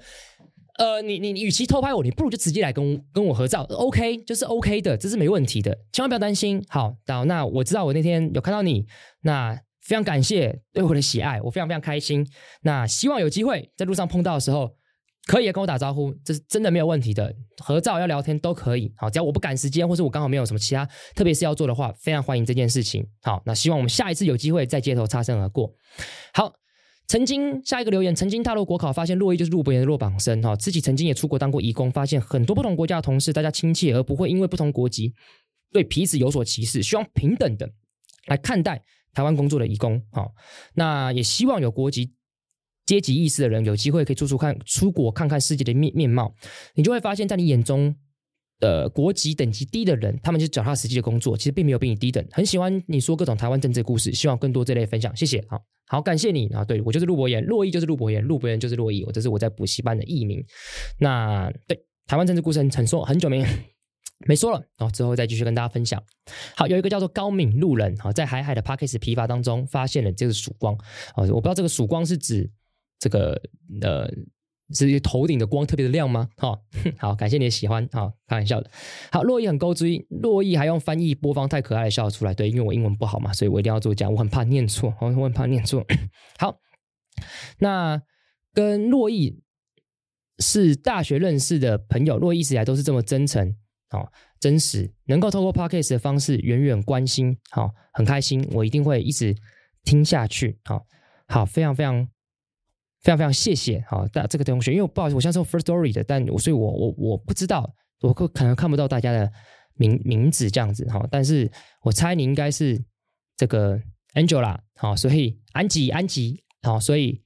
呃，你你你，与其偷拍我，你不如就直接来跟跟我合照，OK，就是 OK 的，这是没问题的，千万不要担心。好，好，那我知道我那天有看到你，那非常感谢对我的喜爱，我非常非常开心。那希望有机会在路上碰到的时候，可以跟我打招呼，这是真的没有问题的，合照要聊天都可以。好，只要我不赶时间，或是我刚好没有什么其他特别事要做的话，非常欢迎这件事情。好，那希望我们下一次有机会在街头擦身而过。好。曾经下一个留言，曾经踏入国考，发现洛伊就是陆博言的落榜生哈。自己曾经也出国当过移工，发现很多不同国家的同事，大家亲切而不会因为不同国籍对彼此有所歧视，希望平等的来看待台湾工作的移工好。那也希望有国籍阶级意识的人有机会可以出出看出国看看世界的面面貌，你就会发现在你眼中。呃，国籍等级低的人，他们就脚踏实地的工作，其实并没有比你低等。很喜欢你说各种台湾政治故事，希望更多这类分享，谢谢。好，好，感谢你啊！对，我就是陆博言，珞亦就是陆博言，陆博言就是珞亦，我这是我在补习班的艺名。那对台湾政治故事很很说很久没没说了，然后之后再继续跟大家分享。好，有一个叫做高敏路人，好，在海海的 Podcast 疲乏当中发现了这个曙光。啊，我不知道这个曙光是指这个呃。是头顶的光特别的亮吗？好、哦，好，感谢你的喜欢，好、开玩笑的。好，洛伊很勾追，洛伊还用翻译播放，太可爱的笑出来。对，因为我英文不好嘛，所以我一定要做这样，我很怕念错，我很怕念错。好，那跟洛伊是大学认识的朋友，洛伊一直以来都是这么真诚，好、哦，真实，能够透过 Podcast 的方式远远关心，好、哦，很开心，我一定会一直听下去。好、哦，好，非常非常。非常非常谢谢，好，大这个同学，因为不好意思，我现在是 Firstory 的，但我所以我我我不知道，我可可能看不到大家的名名字这样子哈，但是我猜你应该是这个 Angela，好，所以安吉安吉，好，所以。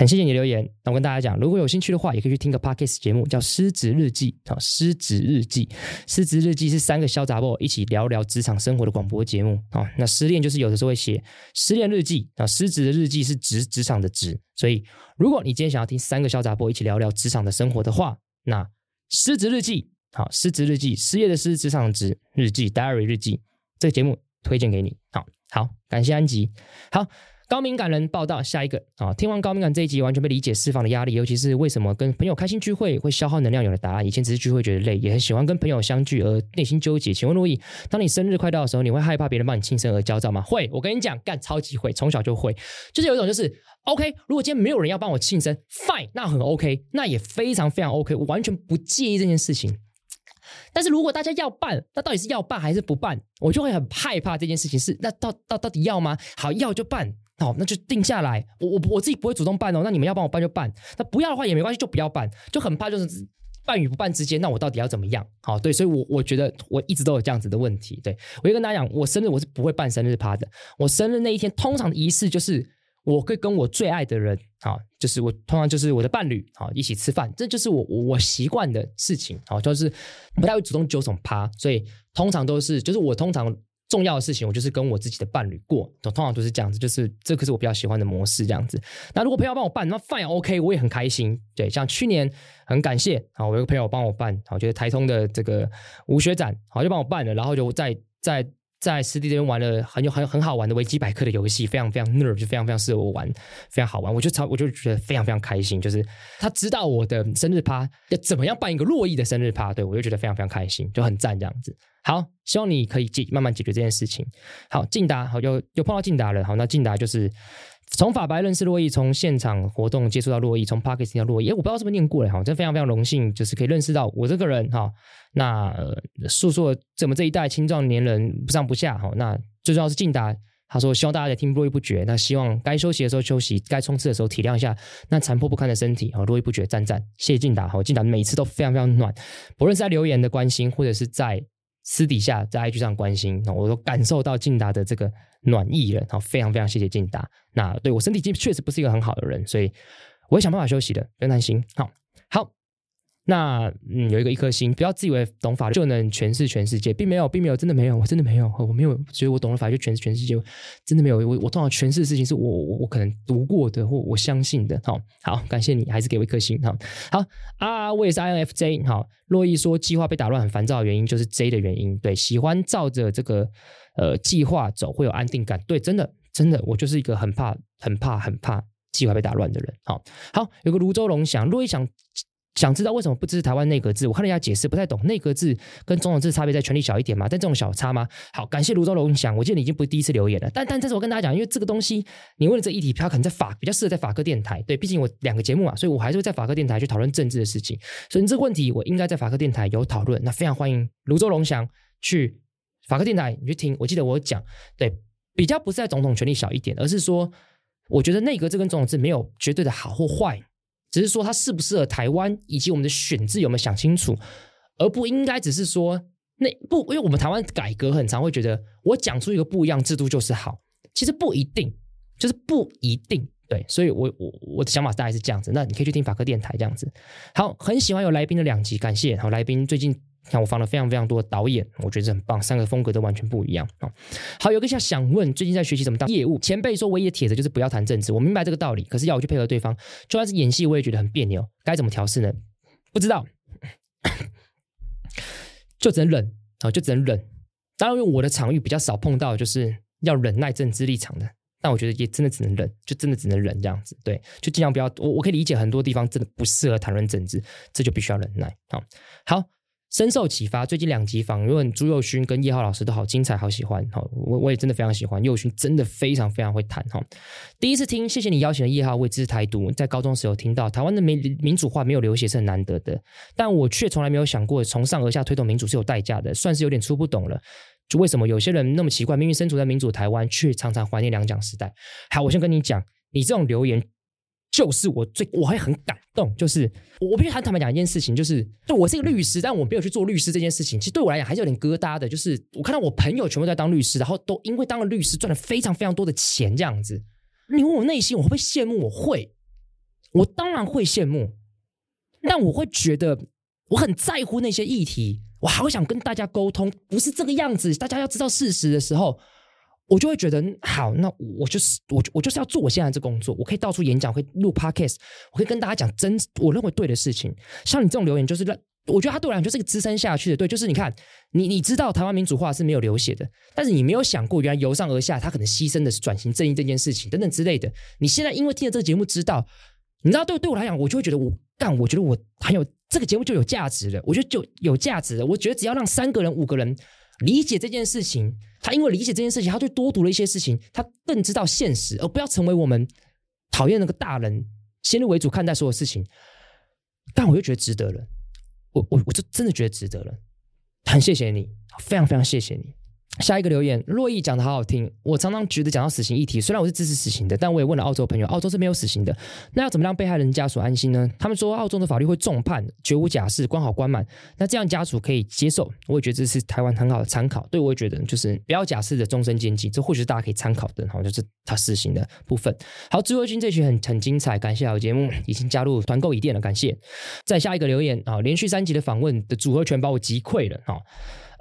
很谢谢你留言，那我跟大家讲，如果有兴趣的话，也可以去听个 podcast 节目，叫《失职日记》啊，《失职日记》，《失职日记》是三个小杂货一起聊聊职场生活的广播节目。啊。那失恋就是有的时候会写失恋日记啊，失职的日记是职职场的职，所以如果你今天想要听三个小杂货一起聊聊职场的生活的话，那《失职日记》好，《失职日记》失业的失，职场的职日记 diary 日记。这个节目推荐给你，好好感谢安吉，好。高敏感人报道，下一个啊！听完高敏感这一集，完全被理解释放的压力，尤其是为什么跟朋友开心聚会会消耗能量，有了答案。以前只是聚会觉得累，也很喜欢跟朋友相聚而内心纠结。请问路易，当你生日快到的时候，你会害怕别人帮你庆生而焦躁吗？会，我跟你讲，干超级会，从小就会，就是有一种就是，OK，如果今天没有人要帮我庆生，Fine，那很 OK，那也非常非常 OK，我完全不介意这件事情。但是如果大家要办，那到底是要办还是不办？我就会很害怕这件事情是，那到到到底要吗？好，要就办。好，那就定下来。我我我自己不会主动办哦。那你们要帮我办就办，那不要的话也没关系，就不要办。就很怕就是办与不办之间，那我到底要怎么样？好，对，所以我我觉得我一直都有这样子的问题。对，我就跟大家讲，我生日我是不会办生日趴的。我生日那一天，通常的仪式就是我会跟我最爱的人，好，就是我通常就是我的伴侣，好，一起吃饭，这就是我我习惯的事情。好，就是不太会主动揪什么趴，所以通常都是就是我通常。重要的事情，我就是跟我自己的伴侣过，通常都是这样子，就是这个是我比较喜欢的模式，这样子。那如果朋友帮我办，那饭也 OK，我也很开心。对，像去年很感谢，啊，我有个朋友帮我办，好，就是台通的这个吴学展，好，就帮我办了，然后就在在在实地这边玩了很有很很好玩的维基百科的游戏，非常非常 nerve，就非常非常适合我玩，非常好玩，我就超我就觉得非常非常开心，就是他知道我的生日趴要怎么样办一个珞亦的生日趴，对，我就觉得非常非常开心，就很赞这样子。好，希望你可以解慢慢解决这件事情。好，进达，好，又又碰到进达了。好，那进达就是从法白认识珞亦，从现场活动接触到珞亦，从 Podcast 听到珞亦。哎，我不知道是不是念过了，哈，真非常非常荣幸，就是可以认识到我这个人，哈。那、呃、诉说怎么这一代青壮年人不上不下，哈。那最重要是晋达，他说希望大家在听珞亦不绝，那希望该休息的时候休息，该冲刺的时候体谅一下那残破不堪的身体，好，珞亦不绝，赞赞，谢谢晋达，好，晋达每次都非常非常暖，不论是在留言的关心，或者是在。私底下在 IG 上关心，我都感受到晋达的这个暖意了，非常非常谢谢静达。那对我身体确实不是一个很好的人，所以我会想办法休息的，不用担心。好。那嗯，有一个一颗星，不要自以为懂法律就能诠释全世界，并没有，并没有，真的没有，我真的没有，我没有觉得我懂了法律就诠释全世界，真的没有。我我通常诠释的事情是我我我可能读过的或我相信的。好，好，感谢你，还是给我一颗星。好，好啊，我也是 INFJ。好，洛伊说计划被打乱很烦躁的原因就是 J 的原因。对，喜欢照着这个呃计划走会有安定感。对，真的真的，我就是一个很怕很怕很怕计划被打乱的人。好，好，有个泸州龙翔，洛伊想。想知道为什么不支持台湾内阁制？我看了一下解释，不太懂内阁制跟总统制差别在权力小一点嘛？但这种小差吗？好，感谢泸州龙翔，我记得你已经不是第一次留言了。但但这是我跟大家讲，因为这个东西你问了这议题，它可能在法比较适合在法科电台。对，毕竟我两个节目嘛，所以我还是会在法科电台去讨论政治的事情。所以你这个问题，我应该在法科电台有讨论。那非常欢迎泸州龙翔去法科电台你去听。我记得我讲，对，比较不是在总统权力小一点，而是说，我觉得内阁制跟总统制没有绝对的好或坏。只是说它适不适合台湾，以及我们的选制有没有想清楚，而不应该只是说那不，因为我们台湾改革很常会觉得我讲出一个不一样制度就是好，其实不一定，就是不一定对，所以我我我的想法大概是这样子，那你可以去听法科电台这样子。好，很喜欢有来宾的两集，感谢。好，来宾最近。看我放了非常非常多的导演，我觉得这很棒，三个风格都完全不一样啊。好，有个想想问，最近在学习怎么当业务？前辈说唯一的铁则就是不要谈政治，我明白这个道理，可是要我去配合对方，就算是演戏，我也觉得很别扭，该怎么调试呢？不知道，就只能忍啊，就只能忍。当然，因为我的场域比较少碰到，就是要忍耐政治立场的，但我觉得也真的只能忍，就真的只能忍这样子。对，就尽量不要。我我可以理解很多地方真的不适合谈论政治，这就必须要忍耐。好，好。深受启发，最近两集访问朱佑勋跟叶浩老师都好精彩，好喜欢哈！我我也真的非常喜欢宥勋，真的非常非常会谈哈。第一次听，谢谢你邀请的叶浩，为支持台独，在高中时有听到台湾的民民主化没有流血是很难得的，但我却从来没有想过从上而下推动民主是有代价的，算是有点初不懂了。就为什么有些人那么奇怪，明明身处在民主台湾，却常常怀念两蒋时代？好，我先跟你讲，你这种留言。就是我最我会很感动，就是我必须坦坦白讲一件事情，就是就我是一个律师，但我没有去做律师这件事情，其实对我来讲还是有点疙瘩的。就是我看到我朋友全部在当律师，然后都因为当了律师赚了非常非常多的钱，这样子。你问我内心我会不会羡慕？我会，我当然会羡慕，但我会觉得我很在乎那些议题，我好想跟大家沟通，不是这个样子。大家要知道事实的时候。我就会觉得好，那我就是我，我就是要做我现在这工作。我可以到处演讲，我可以录 podcast，我可以跟大家讲真我认为对的事情。像你这种留言，就是让我觉得他对我来讲就是个支撑下去的。对，就是你看，你你知道台湾民主化是没有流血的，但是你没有想过，原来由上而下，他可能牺牲的是转型正义这件事情等等之类的。你现在因为听了这个节目，知道，你知道对对我来讲，我就会觉得我干，我觉得我很有这个节目就有价值了。我觉得就有价值了。我觉得只要让三个人、五个人。理解这件事情，他因为理解这件事情，他就多读了一些事情，他更知道现实，而不要成为我们讨厌那个大人，先入为主看待所有事情。但我又觉得值得了，我我我就真的觉得值得了，很谢谢你，非常非常谢谢你。下一个留言，洛毅讲的好好听。我常常觉得讲到死刑议题，虽然我是支持死刑的，但我也问了澳洲朋友，澳洲是没有死刑的。那要怎么让被害人家属安心呢？他们说澳洲的法律会重判，绝无假释，关好关满。那这样家属可以接受。我也觉得这是台湾很好的参考。对，我也觉得就是不要假释的终身监禁，这或许是大家可以参考的。好，就是他死刑的部分。好，朱宥勋这群很很精彩，感谢好节目，已经加入团购已电了，感谢。再下一个留言啊，连续三集的访问的组合拳把我击溃了啊。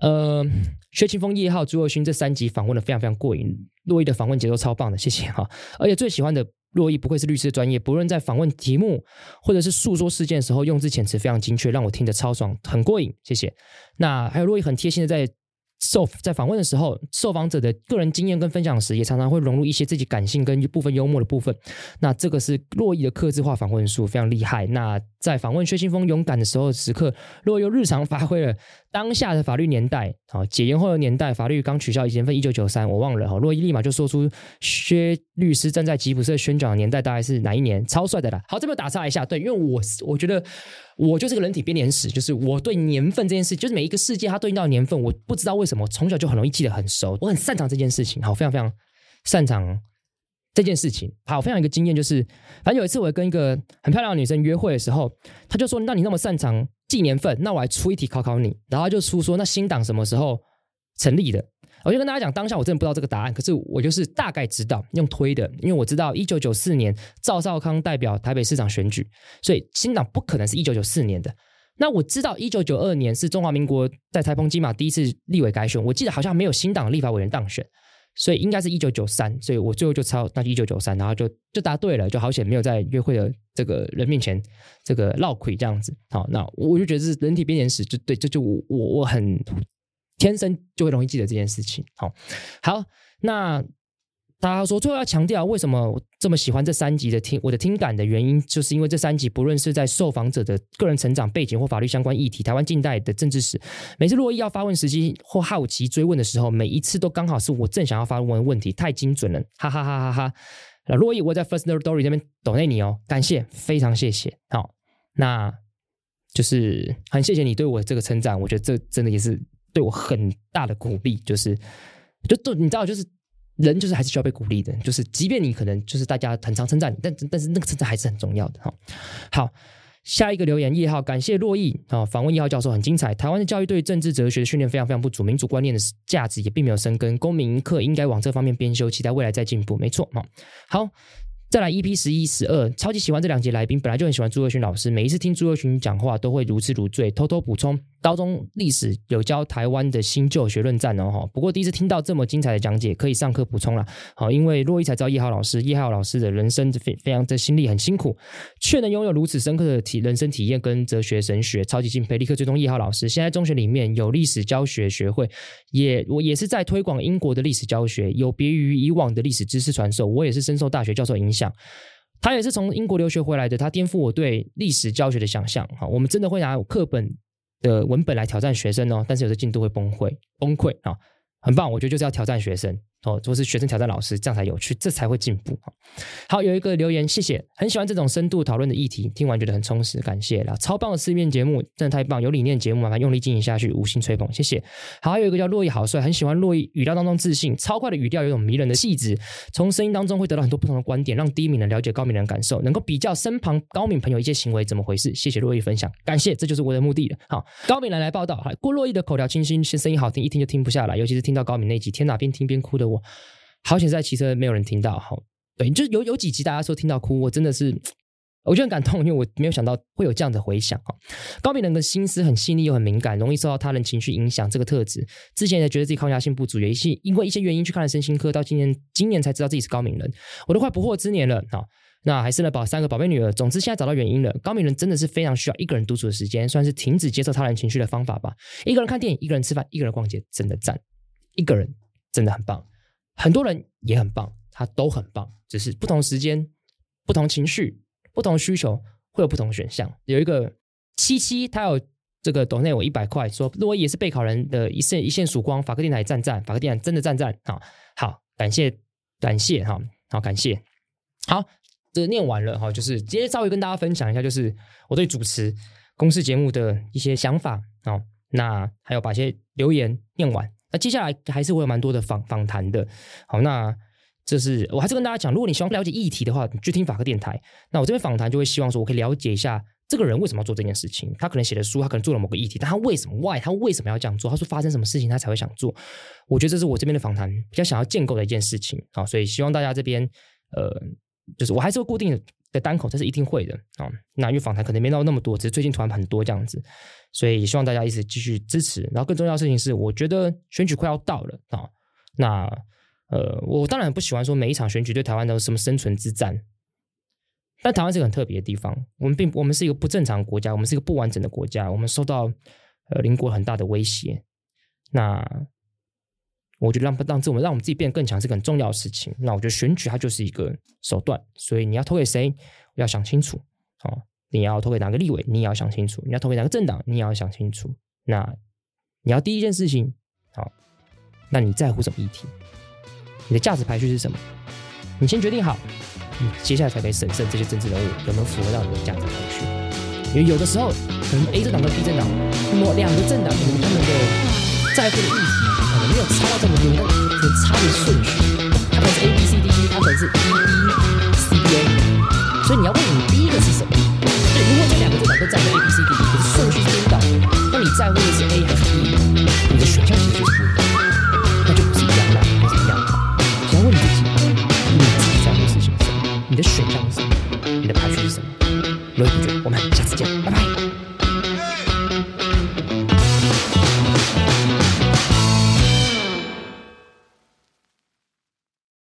呃，薛清峰、叶浩、朱若勋这三集访问的非常非常过瘾，洛伊的访问节奏超棒的，谢谢哈。而且最喜欢的洛伊不愧是律师专业，不论在访问题目或者是诉说事件的时候，用字遣词非常精确，让我听得超爽，很过瘾，谢谢。那还有洛伊很贴心的在。受在访问的时候，受访者的个人经验跟分享时，也常常会融入一些自己感性跟部分幽默的部分。那这个是洛伊的客制化访问术，非常厉害。那在访问薛清峰勇敢的时候时刻，洛伊又日常发挥了当下的法律年代，好解严后的年代，法律刚取消以前分一九九三，我忘了哈。洛伊立马就说出薛律师站在吉普车宣讲的年代大概是哪一年，超帅的啦。好，这边打岔一下，对，因为我我觉得。我就是个人体编年史，就是我对年份这件事，就是每一个世界它对应到年份，我不知道为什么从小就很容易记得很熟，我很擅长这件事情，好，非常非常擅长这件事情。好，非常一个经验就是，反正有一次我跟一个很漂亮的女生约会的时候，她就说：“那你那么擅长记年份，那我来出一题考考你。”然后就出说：“那新党什么时候成立的？”我就跟大家讲，当下我真的不知道这个答案，可是我就是大概知道用推的，因为我知道一九九四年赵少康代表台北市长选举，所以新党不可能是一九九四年的。那我知道一九九二年是中华民国在台澎金马第一次立委改选，我记得好像没有新党立法委员当选，所以应该是一九九三，所以我最后就抄那就一九九三，然后就就答对了，就好险没有在约会的这个人面前这个落亏这样子。好，那我就觉得是人体编年史，就对，这就我我我很天生就会容易记得这件事情。好，好，那。大家说，最后要强调为什么我这么喜欢这三集的听我的听感的原因，就是因为这三集不论是在受访者的个人成长背景或法律相关议题，台湾近代的政治史，每次洛伊要发问时机或好奇追问的时候，每一次都刚好是我正想要发问的问题，太精准了，哈哈哈哈哈！那珞亦我在 First Story 这边抖内你哦，感谢，非常谢谢。好，那就是很谢谢你对我这个称赞，我觉得这真的也是对我很大的鼓励，就是就都你知道就是。人就是还是需要被鼓励的，就是即便你可能就是大家很常称赞你，但但是那个称赞还是很重要的哈。好，下一个留言叶浩，感谢洛毅啊，访问叶浩教授很精彩。台湾的教育对政治哲学的训练非常非常不足，民主观念的价值也并没有生根，公民课应该往这方面编修，期待未来再进步。没错哈。好。再来 EP 十一十二，超级喜欢这两节来宾，本来就很喜欢朱宥勋老师，每一次听朱宥勋讲话都会如痴如醉。偷偷补充，高中历史有教台湾的新旧学论战哦。不过第一次听到这么精彩的讲解，可以上课补充了。好，因为洛伊才知道叶浩老师，叶浩老师的人生非非常的心力很辛苦，却能拥有如此深刻的体人生体验跟哲学神学，超级敬佩。立刻追踪叶浩老师，现在中学里面有历史教学学会，也我也是在推广英国的历史教学，有别于以往的历史知识传授。我也是深受大学教授影响。讲，他也是从英国留学回来的，他颠覆我对历史教学的想象。哈，我们真的会拿课本的文本来挑战学生哦，但是有的进度会崩溃，崩溃啊，很棒，我觉得就是要挑战学生。哦，都是学生挑战老师，这样才有趣，这才会进步。好，有一个留言，谢谢，很喜欢这种深度讨论的议题，听完觉得很充实，感谢啦，超棒的思辨节目，真的太棒，有理念节目，麻烦用力经营下去，五星吹捧，谢谢。好，还有一个叫洛伊好帅，很喜欢洛伊语调当中自信，超快的语调有种迷人的气质，从声音当中会得到很多不同的观点，让低敏人了解高敏人的感受，能够比较身旁高敏朋友一些行为怎么回事，谢谢洛伊分享，感谢，这就是我的目的了。好，高敏人来报道，好，郭珞亦的口条清新，声音好听，一听就听不下来，尤其是听到高敏那集，天哪，边听边哭的我。好险在骑车没有人听到，好，对，就有有几集大家说听到哭，我真的是，我就很感动，因为我没有想到会有这样的回响哈。高敏人的心思很细腻又很敏感，容易受到他人情绪影响，这个特质之前也觉得自己抗压性不足，也是因为一些原因去看了身心科，到今年今年才知道自己是高敏人，我都快不惑之年了，好，那还生了宝三个宝贝女儿，总之现在找到原因了，高敏人真的是非常需要一个人独处的时间，算是停止接受他人情绪的方法吧。一个人看电影，一个人吃饭，一个人逛街，真的赞，一个人真的很棒。很多人也很棒，他都很棒，只是不同时间、不同情绪、不同需求会有不同选项。有一个七七，他有这个抖内我一百块，说如果也是备考人的一线一线曙光，法科电台赞赞，法科电台真的赞赞，好好感谢感谢哈，好感谢，好这念完了哈，就是今天稍微跟大家分享一下，就是我对主持公司节目的一些想法啊，那还有把一些留言念完。那接下来还是会有蛮多的访访谈的，好，那这是我还是跟大家讲，如果你希望了解议题的话，你去听法客电台。那我这边访谈就会希望说，我可以了解一下这个人为什么要做这件事情，他可能写的书，他可能做了某个议题，但他为什么？Why？他为什么要这样做？他说发生什么事情他才会想做？我觉得这是我这边的访谈比较想要建构的一件事情，好，所以希望大家这边呃，就是我还是会固定的。单口这是一定会的啊、哦，那因为访谈可能没到那么多，只是最近突然很多这样子，所以也希望大家一直继续支持。然后更重要的事情是，我觉得选举快要到了啊、那呃，我当然不喜欢说每一场选举对台湾都是什么生存之战，但台湾是个很特别的地方，我们并我们是一个不正常国家，我们是一个不完整的国家，我们受到呃邻国很大的威胁，那。我觉得让让这我们让我们自己变得更强是个很重要的事情。那我觉得选举它就是一个手段，所以你要投给谁，要想清楚。好，你要投给哪个立委，你也要想清楚。你要投给哪个政党，你也要想清楚。那你要第一件事情，好，那你在乎什么议题？你的价值排序是什么？你先决定好，你接下来才可以审慎这些政治人物有没有符合到你的价值排序。因为有的时候，可能 A 政党跟 B 政党，某两个政党，他们的在乎的议题。没有抄到这么多，是能差的顺序，它可能是 A B C D E，它可能是 E E C B A，所以你要问你第一个是什么？对，如果这两个字都站在 A B C D E，可是顺序是颠倒，那你在乎的是 A 还是 E？你的选项其实就是样的，那就不是一样了，还是一样只。你要问你自己，你自己在乎的事情是什么？你的选项是什么？你的排序是什么？罗宇，我们下次见。